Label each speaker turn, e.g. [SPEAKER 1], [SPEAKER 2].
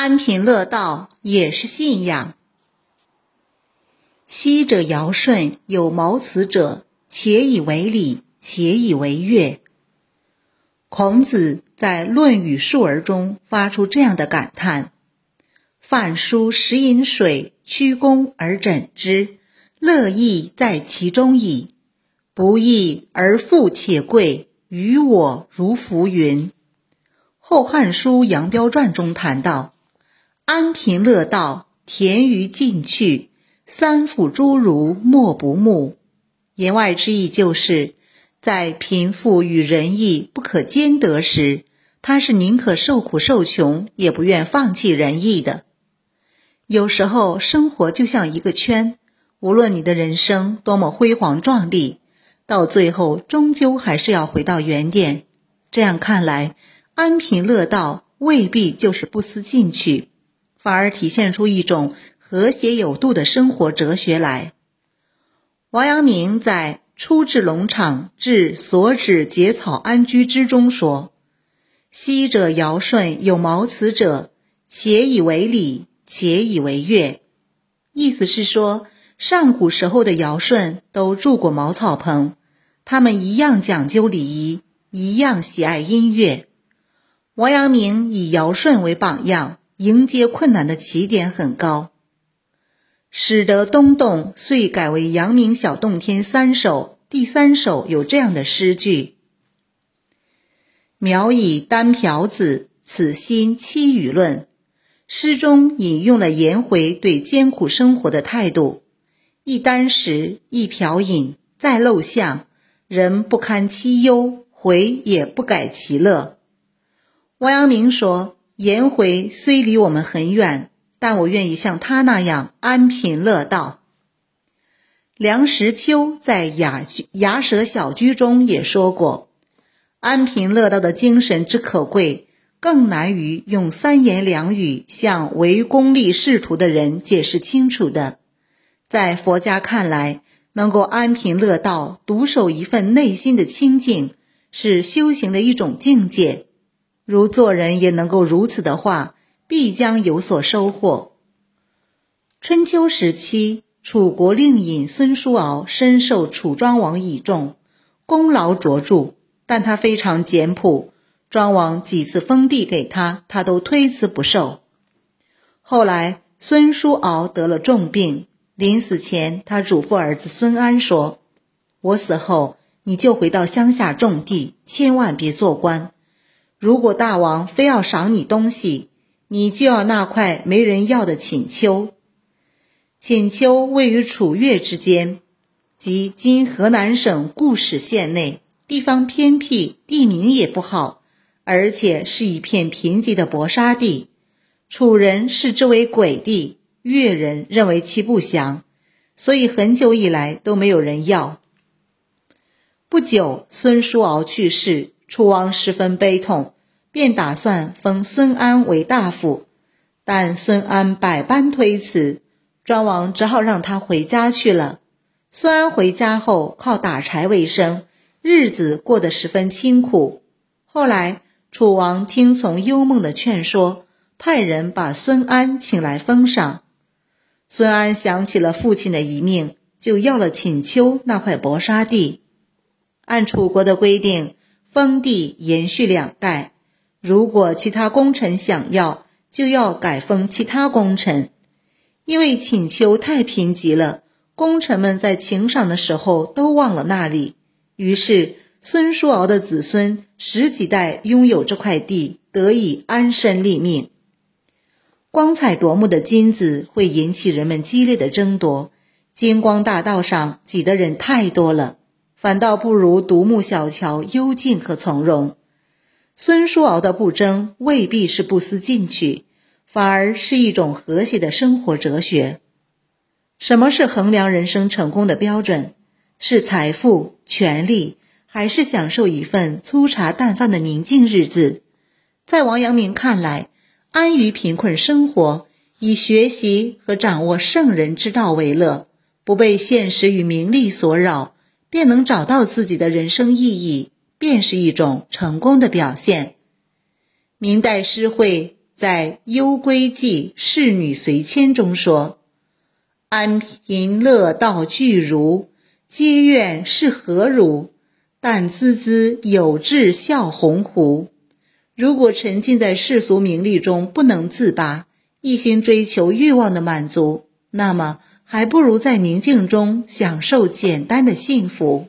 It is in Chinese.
[SPEAKER 1] 安贫乐道也是信仰。昔者尧舜有谋此者，且以为礼，且以为乐。孔子在《论语述而》中发出这样的感叹：“饭疏食饮水，曲肱而枕之，乐亦在其中矣。不义而富且贵，于我如浮云。”《后汉书·杨彪传》中谈到：“安贫乐道，田于进去。”三辅诸儒莫不慕，言外之意就是在贫富与仁义不可兼得时，他是宁可受苦受穷，也不愿放弃仁义的。有时候，生活就像一个圈，无论你的人生多么辉煌壮丽，到最后终究还是要回到原点。这样看来，安贫乐道未必就是不思进取，反而体现出一种。和谐有度的生活哲学来。王阳明在《出至龙场至所指结草安居之》中说：“昔者尧舜有茅茨者，且以为礼，且以为乐。”意思是说，上古时候的尧舜都住过茅草棚，他们一样讲究礼仪，一样喜爱音乐。王阳明以尧舜为榜样，迎接困难的起点很高。使得东洞遂改为阳明小洞天三首，第三首有这样的诗句：“苗以丹瓢子，此心期舆论。”诗中引用了颜回对艰苦生活的态度：“一箪食，一瓢饮，再陋巷，人不堪其忧，回也不改其乐。”王阳明说：“颜回虽离我们很远。”但我愿意像他那样安贫乐道。梁实秋在《雅雅舍小居》中也说过：“安贫乐道的精神之可贵，更难于用三言两语向为功利仕途的人解释清楚的。在佛家看来，能够安贫乐道、独守一份内心的清净，是修行的一种境界。如做人也能够如此的话。”必将有所收获。春秋时期，楚国令尹孙叔敖深受楚庄王倚重，功劳卓著，但他非常简朴。庄王几次封地给他，他都推辞不受。后来，孙叔敖得了重病，临死前，他嘱咐儿子孙安说：“我死后，你就回到乡下种地，千万别做官。如果大王非要赏你东西，”你就要那块没人要的寝丘。寝丘位于楚越之间，即今河南省固始县内，地方偏僻，地名也不好，而且是一片贫瘠的薄沙地。楚人视之为鬼地，越人认为其不祥，所以很久以来都没有人要。不久，孙叔敖去世，楚王十分悲痛。便打算封孙安为大夫，但孙安百般推辞，庄王只好让他回家去了。孙安回家后靠打柴为生，日子过得十分清苦。后来楚王听从幽梦的劝说，派人把孙安请来封赏。孙安想起了父亲的遗命，就要了寝丘那块薄沙地。按楚国的规定，封地延续两代。如果其他功臣想要，就要改封其他功臣。因为请求太贫瘠了，功臣们在请赏的时候都忘了那里。于是孙叔敖的子孙十几代拥有这块地，得以安身立命。光彩夺目的金子会引起人们激烈的争夺，金光大道上挤的人太多了，反倒不如独木小桥幽静和从容。孙叔敖的不争未必是不思进取，反而是一种和谐的生活哲学。什么是衡量人生成功的标准？是财富、权力，还是享受一份粗茶淡饭的宁静日子？在王阳明看来，安于贫困生活，以学习和掌握圣人之道为乐，不被现实与名利所扰，便能找到自己的人生意义。便是一种成功的表现。明代诗会在《幽闺记·仕女随迁》中说：“安贫乐道俱如，皆怨是何如？但孜孜有志笑鸿鹄。”如果沉浸在世俗名利中不能自拔，一心追求欲望的满足，那么还不如在宁静中享受简单的幸福。